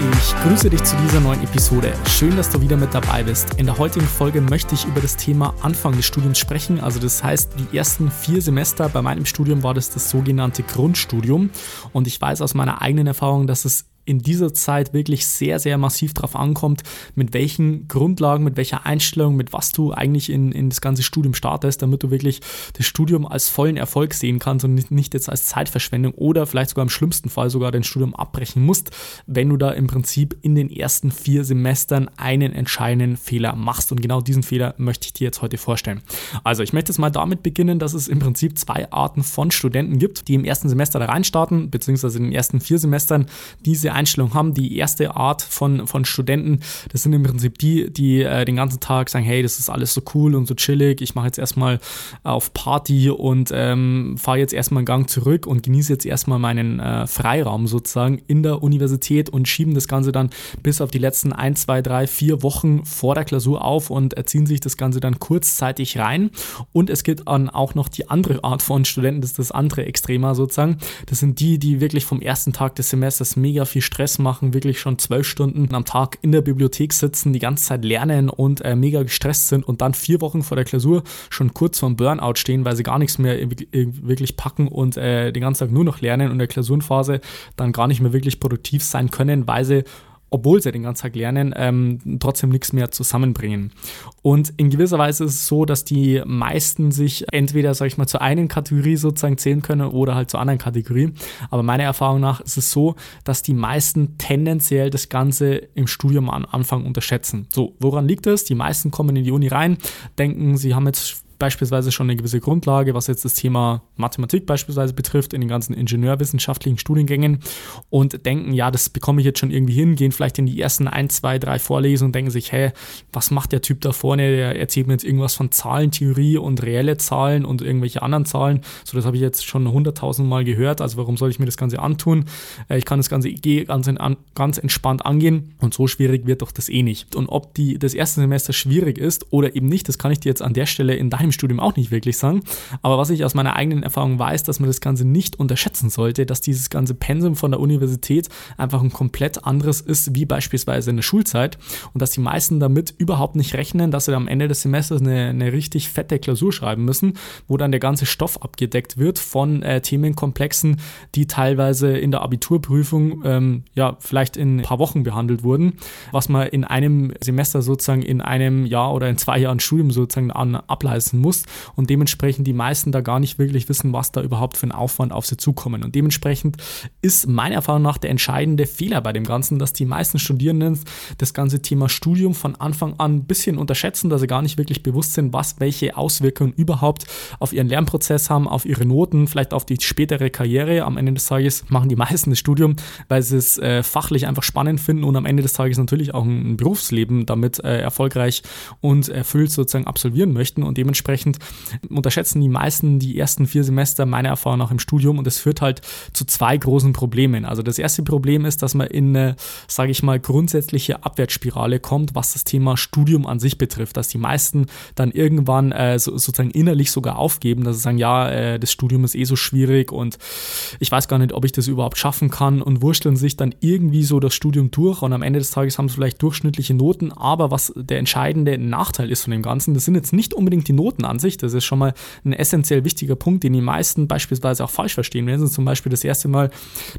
Ich grüße dich zu dieser neuen Episode. Schön, dass du wieder mit dabei bist. In der heutigen Folge möchte ich über das Thema Anfang des Studiums sprechen. Also das heißt, die ersten vier Semester bei meinem Studium war das das sogenannte Grundstudium. Und ich weiß aus meiner eigenen Erfahrung, dass es in dieser Zeit wirklich sehr, sehr massiv darauf ankommt, mit welchen Grundlagen, mit welcher Einstellung, mit was du eigentlich in, in das ganze Studium startest, damit du wirklich das Studium als vollen Erfolg sehen kannst und nicht, jetzt als Zeitverschwendung oder vielleicht sogar im schlimmsten Fall sogar dein Studium abbrechen musst, wenn du da im Prinzip in den ersten vier Semestern einen entscheidenden Fehler machst. Und genau diesen Fehler möchte ich dir jetzt heute vorstellen. Also ich möchte jetzt mal damit beginnen, dass es im Prinzip zwei Arten von Studenten gibt, die im ersten Semester da reinstarten, beziehungsweise in den ersten vier Semestern diese Einstellung haben. Die erste Art von, von Studenten, das sind im Prinzip die, die äh, den ganzen Tag sagen, hey, das ist alles so cool und so chillig, ich mache jetzt erstmal auf Party und ähm, fahre jetzt erstmal einen Gang zurück und genieße jetzt erstmal meinen äh, Freiraum sozusagen in der Universität und schieben das Ganze dann bis auf die letzten ein, zwei, drei, vier Wochen vor der Klausur auf und erziehen sich das Ganze dann kurzzeitig rein. Und es gibt dann auch noch die andere Art von Studenten, das ist das andere Extremer sozusagen. Das sind die, die wirklich vom ersten Tag des Semesters mega viel viel Stress machen, wirklich schon zwölf Stunden am Tag in der Bibliothek sitzen, die ganze Zeit lernen und äh, mega gestresst sind und dann vier Wochen vor der Klausur schon kurz vorm Burnout stehen, weil sie gar nichts mehr wirklich packen und äh, den ganzen Tag nur noch lernen und in der Klausurenphase dann gar nicht mehr wirklich produktiv sein können, weil sie obwohl sie den ganzen Tag lernen, ähm, trotzdem nichts mehr zusammenbringen. Und in gewisser Weise ist es so, dass die meisten sich entweder, sag ich mal, zu einer Kategorie sozusagen zählen können oder halt zur anderen Kategorie. Aber meiner Erfahrung nach ist es so, dass die meisten tendenziell das Ganze im Studium am Anfang unterschätzen. So, woran liegt das? Die meisten kommen in die Uni rein, denken, sie haben jetzt beispielsweise schon eine gewisse Grundlage, was jetzt das Thema Mathematik beispielsweise betrifft, in den ganzen ingenieurwissenschaftlichen Studiengängen und denken, ja, das bekomme ich jetzt schon irgendwie hin, gehen vielleicht in die ersten ein, zwei, drei Vorlesungen und denken sich, hä, was macht der Typ da vorne? Der erzählt mir jetzt irgendwas von Zahlentheorie und reelle Zahlen und irgendwelche anderen Zahlen. So, das habe ich jetzt schon hunderttausend Mal gehört. Also warum soll ich mir das Ganze antun? Äh, ich kann das Ganze ganz, ganz entspannt angehen und so schwierig wird doch das eh nicht. Und ob die, das erste Semester schwierig ist oder eben nicht, das kann ich dir jetzt an der Stelle in deinem im Studium auch nicht wirklich sagen. Aber was ich aus meiner eigenen Erfahrung weiß, dass man das Ganze nicht unterschätzen sollte, dass dieses ganze Pensum von der Universität einfach ein komplett anderes ist, wie beispielsweise in der Schulzeit. Und dass die meisten damit überhaupt nicht rechnen, dass sie am Ende des Semesters eine, eine richtig fette Klausur schreiben müssen, wo dann der ganze Stoff abgedeckt wird von äh, Themenkomplexen, die teilweise in der Abiturprüfung ähm, ja vielleicht in ein paar Wochen behandelt wurden, was man in einem Semester sozusagen in einem Jahr oder in zwei Jahren Studium sozusagen an, ableisten musst und dementsprechend die meisten da gar nicht wirklich wissen, was da überhaupt für ein Aufwand auf sie zukommen. Und dementsprechend ist meiner Erfahrung nach der entscheidende Fehler bei dem Ganzen, dass die meisten Studierenden das ganze Thema Studium von Anfang an ein bisschen unterschätzen, dass sie gar nicht wirklich bewusst sind, was welche Auswirkungen überhaupt auf ihren Lernprozess haben, auf ihre Noten, vielleicht auf die spätere Karriere. Am Ende des Tages machen die meisten das Studium, weil sie es äh, fachlich einfach spannend finden und am Ende des Tages natürlich auch ein Berufsleben damit äh, erfolgreich und erfüllt sozusagen absolvieren möchten und dementsprechend dementsprechend unterschätzen die meisten die ersten vier Semester meiner Erfahrung nach im Studium und es führt halt zu zwei großen Problemen. Also das erste Problem ist, dass man in eine, sage ich mal, grundsätzliche Abwärtsspirale kommt, was das Thema Studium an sich betrifft, dass die meisten dann irgendwann äh, so, sozusagen innerlich sogar aufgeben, dass sie sagen, ja, äh, das Studium ist eh so schwierig und ich weiß gar nicht, ob ich das überhaupt schaffen kann und wursteln sich dann irgendwie so das Studium durch und am Ende des Tages haben sie vielleicht durchschnittliche Noten, aber was der entscheidende Nachteil ist von dem Ganzen, das sind jetzt nicht unbedingt die Noten, Noten an sich. Das ist schon mal ein essentiell wichtiger Punkt, den die meisten beispielsweise auch falsch verstehen. Wenn sie zum Beispiel das erste Mal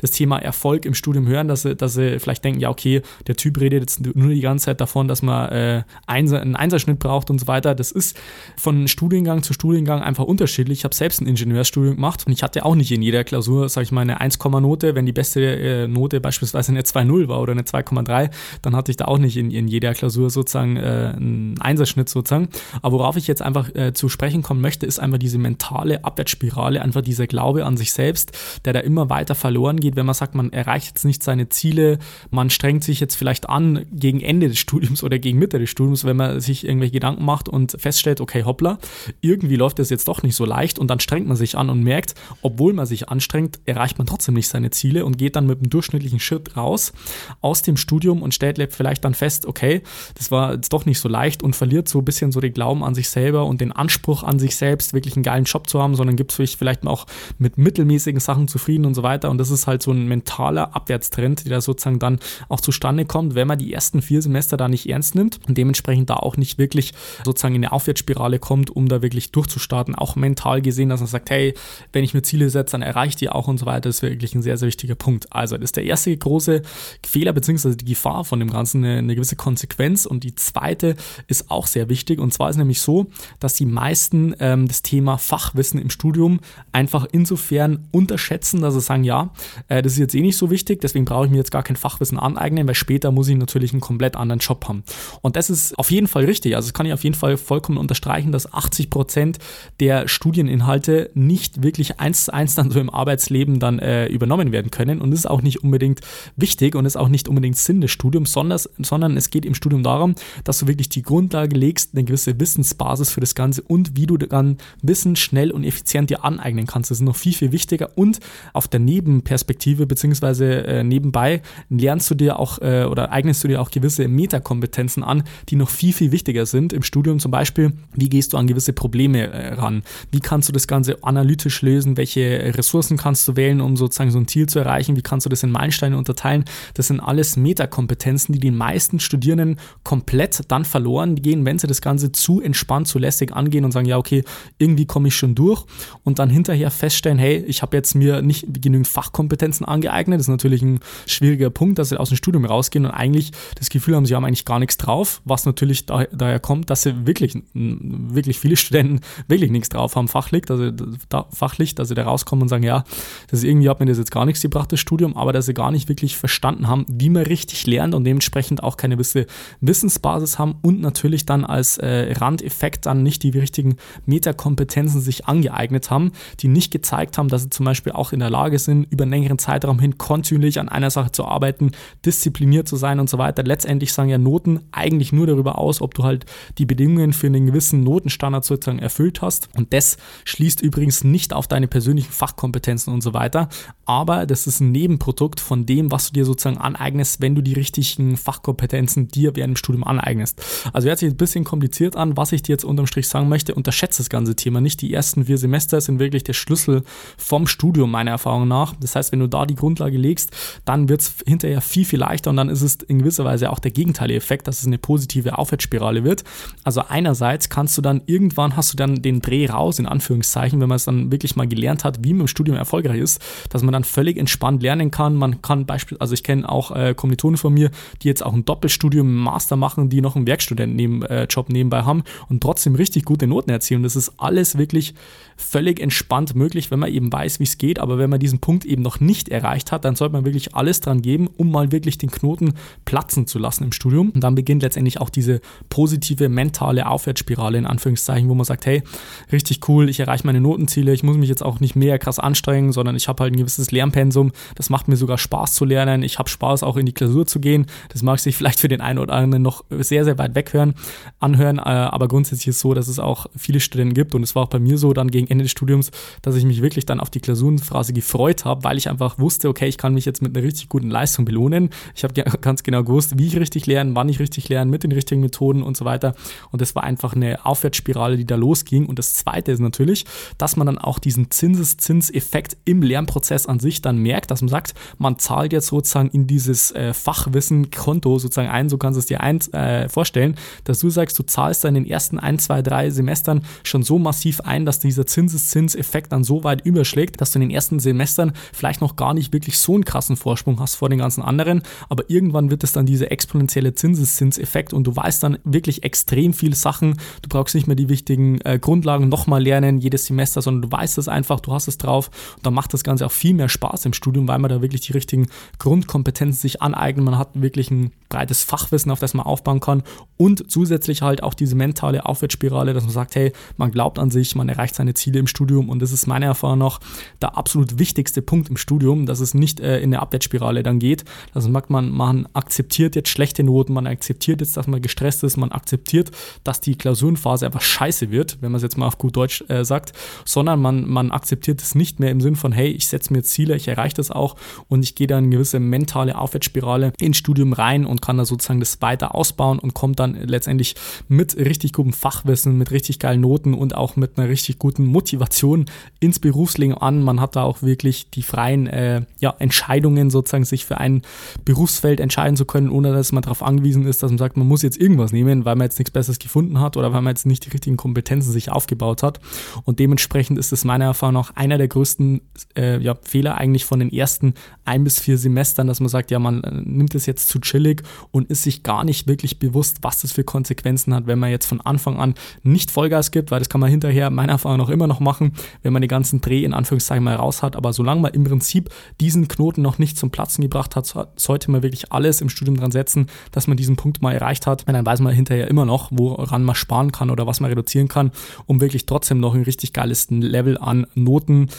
das Thema Erfolg im Studium hören, dass sie, dass sie vielleicht denken, ja, okay, der Typ redet jetzt nur die ganze Zeit davon, dass man äh, einen Einserschnitt braucht und so weiter. Das ist von Studiengang zu Studiengang einfach unterschiedlich. Ich habe selbst ein Ingenieurstudium gemacht und ich hatte auch nicht in jeder Klausur, sage ich mal, eine 1, Note. Wenn die beste äh, Note beispielsweise eine 2,0 war oder eine 2,3, dann hatte ich da auch nicht in, in jeder Klausur sozusagen äh, einen Einserschnitt sozusagen. Aber worauf ich jetzt einfach äh, zu sprechen kommen möchte, ist einfach diese mentale Abwärtsspirale, einfach dieser Glaube an sich selbst, der da immer weiter verloren geht, wenn man sagt, man erreicht jetzt nicht seine Ziele, man strengt sich jetzt vielleicht an gegen Ende des Studiums oder gegen Mitte des Studiums, wenn man sich irgendwelche Gedanken macht und feststellt, okay, hoppla, irgendwie läuft das jetzt doch nicht so leicht und dann strengt man sich an und merkt, obwohl man sich anstrengt, erreicht man trotzdem nicht seine Ziele und geht dann mit einem durchschnittlichen Schritt raus aus dem Studium und stellt vielleicht dann fest, okay, das war jetzt doch nicht so leicht und verliert so ein bisschen so den Glauben an sich selber und den Anspruch an sich selbst, wirklich einen geilen Job zu haben, sondern gibt es vielleicht auch mit mittelmäßigen Sachen zufrieden und so weiter. Und das ist halt so ein mentaler Abwärtstrend, der sozusagen dann auch zustande kommt, wenn man die ersten vier Semester da nicht ernst nimmt und dementsprechend da auch nicht wirklich sozusagen in eine Aufwärtsspirale kommt, um da wirklich durchzustarten, auch mental gesehen, dass man sagt, hey, wenn ich mir Ziele setze, dann erreiche ich die auch und so weiter. Das ist wirklich ein sehr, sehr wichtiger Punkt. Also das ist der erste große Fehler bzw. die Gefahr von dem Ganzen, eine, eine gewisse Konsequenz. Und die zweite ist auch sehr wichtig. Und zwar ist nämlich so, dass die meisten ähm, das Thema Fachwissen im Studium einfach insofern unterschätzen, dass sie sagen, ja, äh, das ist jetzt eh nicht so wichtig, deswegen brauche ich mir jetzt gar kein Fachwissen aneignen, weil später muss ich natürlich einen komplett anderen Job haben. Und das ist auf jeden Fall richtig. Also das kann ich auf jeden Fall vollkommen unterstreichen, dass 80 Prozent der Studieninhalte nicht wirklich eins zu eins dann so im Arbeitsleben dann äh, übernommen werden können. Und das ist auch nicht unbedingt wichtig und ist auch nicht unbedingt Sinn des Studiums, sondern, sondern es geht im Studium darum, dass du wirklich die Grundlage legst, eine gewisse Wissensbasis für das Ganze und wie du dann Wissen schnell und effizient dir aneignen kannst. Das ist noch viel, viel wichtiger. Und auf der Nebenperspektive beziehungsweise äh, nebenbei lernst du dir auch äh, oder eignest du dir auch gewisse Metakompetenzen an, die noch viel, viel wichtiger sind im Studium. Zum Beispiel, wie gehst du an gewisse Probleme äh, ran? Wie kannst du das Ganze analytisch lösen? Welche Ressourcen kannst du wählen, um sozusagen so ein Ziel zu erreichen? Wie kannst du das in Meilensteine unterteilen? Das sind alles Metakompetenzen, die die meisten Studierenden komplett dann verloren gehen, wenn sie das Ganze zu entspannt, zu lässig angehen und sagen, ja, okay, irgendwie komme ich schon durch und dann hinterher feststellen, hey, ich habe jetzt mir nicht genügend Fachkompetenzen angeeignet. Das ist natürlich ein schwieriger Punkt, dass sie aus dem Studium rausgehen und eigentlich das Gefühl haben, sie haben eigentlich gar nichts drauf, was natürlich da, daher kommt, dass sie wirklich, wirklich viele Studenten wirklich nichts drauf haben, fachlich, also da, fachlich, dass sie da rauskommen und sagen, ja, das irgendwie hat mir das jetzt gar nichts gebracht, das Studium, aber dass sie gar nicht wirklich verstanden haben, wie man richtig lernt und dementsprechend auch keine gewisse Wissensbasis haben und natürlich dann als äh, Randeffekt dann nicht die richtigen Metakompetenzen sich angeeignet haben, die nicht gezeigt haben, dass sie zum Beispiel auch in der Lage sind, über einen längeren Zeitraum hin kontinuierlich an einer Sache zu arbeiten, diszipliniert zu sein und so weiter. Letztendlich sagen ja Noten eigentlich nur darüber aus, ob du halt die Bedingungen für einen gewissen Notenstandard sozusagen erfüllt hast. Und das schließt übrigens nicht auf deine persönlichen Fachkompetenzen und so weiter. Aber das ist ein Nebenprodukt von dem, was du dir sozusagen aneignest, wenn du die richtigen Fachkompetenzen dir während dem Studium aneignest. Also hört sich ein bisschen kompliziert an, was ich dir jetzt unterm Strich sagen möchte. Unterschätze das ganze Thema nicht. Die ersten vier Semester sind wirklich der Schlüssel vom Studium, meiner Erfahrung nach. Das heißt, wenn du da die Grundlage legst, dann wird es hinterher viel, viel leichter und dann ist es in gewisser Weise auch der gegenteilige Effekt, dass es eine positive Aufwärtsspirale wird. Also einerseits kannst du dann irgendwann hast du dann den Dreh raus, in Anführungszeichen, wenn man es dann wirklich mal gelernt hat, wie man im Studium erfolgreich ist, dass man dann völlig entspannt lernen kann. Man kann beispielsweise, also ich kenne auch äh, Kommilitonen von mir, die jetzt auch ein Doppelstudium im Master machen, die noch einen Werkstudentenjob äh, nebenbei haben und trotzdem richtig gute Noten erzielen. Das ist alles wirklich völlig entspannt möglich, wenn man eben weiß, wie es geht. Aber wenn man diesen Punkt eben noch nicht erreicht hat, dann sollte man wirklich alles dran geben, um mal wirklich den Knoten platzen zu lassen im Studium. Und dann beginnt letztendlich auch diese positive mentale Aufwärtsspirale in Anführungszeichen, wo man sagt, hey, richtig cool, ich erreiche meine Notenziele, ich muss mich jetzt auch nicht mehr krass anstrengen, sondern ich habe halt ein gewisses Lernpensum. Das macht mir sogar Spaß zu lernen. Ich habe Spaß auch in die Klausur zu gehen. Das mag sich vielleicht für den einen oder anderen noch sehr, sehr weit weg hören, anhören, äh, aber grundsätzlich ist es so, dass es auch viele Studenten gibt und es war auch bei mir so dann gegen Ende des Studiums, dass ich mich wirklich dann auf die Klausurenphase gefreut habe, weil ich einfach wusste, okay, ich kann mich jetzt mit einer richtig guten Leistung belohnen. Ich habe ganz genau gewusst, wie ich richtig lerne, wann ich richtig lerne, mit den richtigen Methoden und so weiter. Und das war einfach eine Aufwärtsspirale, die da losging. Und das Zweite ist natürlich, dass man dann auch diesen Zinseszinseffekt im Lernprozess an sich dann merkt, dass man sagt, man zahlt jetzt sozusagen in dieses äh, Fachwissen-Konto sozusagen ein, so kannst du es dir ein, äh, vorstellen, dass du sagst, du zahlst dann in den ersten ein, zwei, drei Semestern schon so massiv ein, dass dieser Zinseszinseffekt dann so weit überschlägt, dass du in den ersten Semestern vielleicht noch gar nicht wirklich so einen krassen Vorsprung hast vor den ganzen anderen, aber irgendwann wird es dann dieser exponentielle Zinseszinseffekt und du weißt dann wirklich extrem viele Sachen. Du brauchst nicht mehr die wichtigen äh, Grundlagen nochmal lernen jedes Semester, sondern du weißt es einfach, du hast es drauf und dann macht das Ganze auch viel mehr mehr Spaß im Studium, weil man da wirklich die richtigen Grundkompetenzen sich aneignet. Man hat wirklich ein breites Fachwissen, auf das man aufbauen kann und zusätzlich halt auch diese mentale Aufwärtsspirale, dass man sagt, hey, man glaubt an sich, man erreicht seine Ziele im Studium und das ist meiner Erfahrung nach der absolut wichtigste Punkt im Studium, dass es nicht äh, in eine Abwärtsspirale dann geht. Also merkt man, man akzeptiert jetzt schlechte Noten, man akzeptiert jetzt, dass man gestresst ist, man akzeptiert, dass die Klausurenphase einfach scheiße wird, wenn man es jetzt mal auf gut Deutsch äh, sagt, sondern man, man akzeptiert es nicht mehr im Sinn von, hey, ich setze mir Ziele, ich erreiche das auch und ich gehe dann in eine gewisse mentale Aufwärtsspirale ins Studium rein und kann da sozusagen das weiter ausbauen und kommt dann letztendlich mit richtig gutem Fachwissen, mit richtig geilen Noten und auch mit einer richtig guten Motivation ins Berufsleben an. Man hat da auch wirklich die freien äh, ja, Entscheidungen sozusagen, sich für ein Berufsfeld entscheiden zu können, ohne dass man darauf angewiesen ist, dass man sagt, man muss jetzt irgendwas nehmen, weil man jetzt nichts Besseres gefunden hat oder weil man jetzt nicht die richtigen Kompetenzen sich aufgebaut hat. Und dementsprechend ist es meiner Erfahrung nach einer der größten äh, ja, Fehler eigentlich von den ersten ein bis vier Semestern, dass man sagt, ja, man äh, nimmt es jetzt zu chillig und ist sich gar nicht wirklich bewusst, was das für Konsequenzen hat, wenn man jetzt von Anfang an nicht Vollgas gibt, weil das kann man hinterher meiner Erfahrung nach immer noch machen, wenn man den ganzen Dreh in Anführungszeichen mal raus hat. Aber solange man im Prinzip diesen Knoten noch nicht zum Platzen gebracht hat, sollte man wirklich alles im Studium dran setzen, dass man diesen Punkt mal erreicht hat. Und dann weiß man hinterher immer noch, woran man sparen kann oder was man reduzieren kann, um wirklich trotzdem noch ein richtig geiles Level an Noten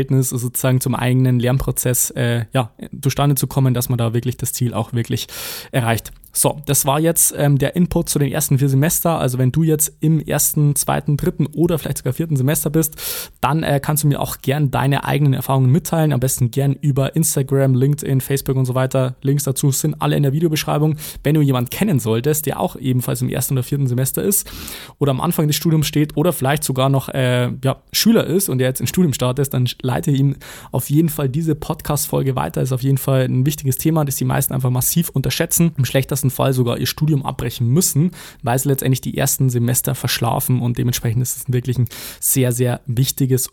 Aufwand-Nutzen-Verhältnis sozusagen zum eigenen Lernprozess äh, ja, zustande zu kommen, dass man da wirklich das Ziel auch wirklich erreicht. So, das war jetzt ähm, der Input zu den ersten vier Semester. Also wenn du jetzt im ersten, zweiten, dritten oder vielleicht sogar vierten Semester bist, dann äh, kannst du mir auch gern deine eigenen Erfahrungen mitteilen. Am besten gern über Instagram, LinkedIn, Facebook und so weiter. Links dazu sind alle in der Videobeschreibung. Wenn du jemanden kennen solltest, der auch ebenfalls im ersten oder vierten Semester ist oder am Anfang des Studiums steht oder vielleicht sogar noch äh, ja, Schüler ist und der jetzt ins Studium startet, dann leite ihm auf jeden Fall diese Podcast-Folge weiter. Ist auf jeden Fall ein wichtiges Thema, das die meisten einfach massiv unterschätzen. Im schlechtesten schlechtesten Fall sogar ihr Studium abbrechen müssen, weil sie letztendlich die ersten Semester verschlafen und dementsprechend ist es wirklich ein sehr, sehr wichtiges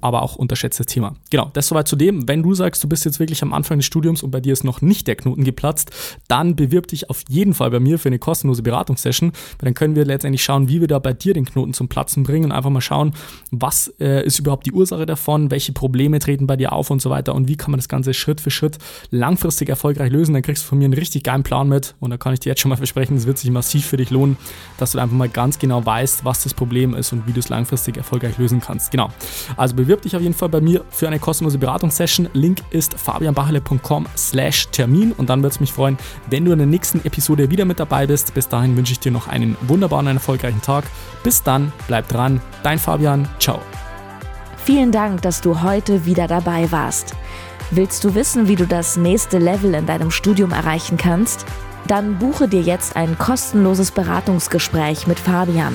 aber auch unterschätztes Thema. Genau, das soweit zu dem. Wenn du sagst, du bist jetzt wirklich am Anfang des Studiums und bei dir ist noch nicht der Knoten geplatzt, dann bewirb dich auf jeden Fall bei mir für eine kostenlose Beratungssession, dann können wir letztendlich schauen, wie wir da bei dir den Knoten zum Platzen bringen und einfach mal schauen, was äh, ist überhaupt die Ursache davon, welche Probleme treten bei dir auf und so weiter und wie kann man das Ganze Schritt für Schritt langfristig erfolgreich lösen. Dann kriegst du von mir einen richtig geilen Plan mit und da kann ich dir jetzt schon mal versprechen, es wird sich massiv für dich lohnen, dass du einfach mal ganz genau weißt, was das Problem ist und wie du es langfristig erfolgreich lösen kannst. Genau. Also bewirb dich auf jeden Fall bei mir für eine kostenlose Beratungssession. Link ist fabianbachele.com slash Termin und dann würde es mich freuen, wenn du in der nächsten Episode wieder mit dabei bist. Bis dahin wünsche ich dir noch einen wunderbaren und erfolgreichen Tag. Bis dann, bleib dran. Dein Fabian. Ciao. Vielen Dank, dass du heute wieder dabei warst. Willst du wissen, wie du das nächste Level in deinem Studium erreichen kannst? Dann buche dir jetzt ein kostenloses Beratungsgespräch mit Fabian.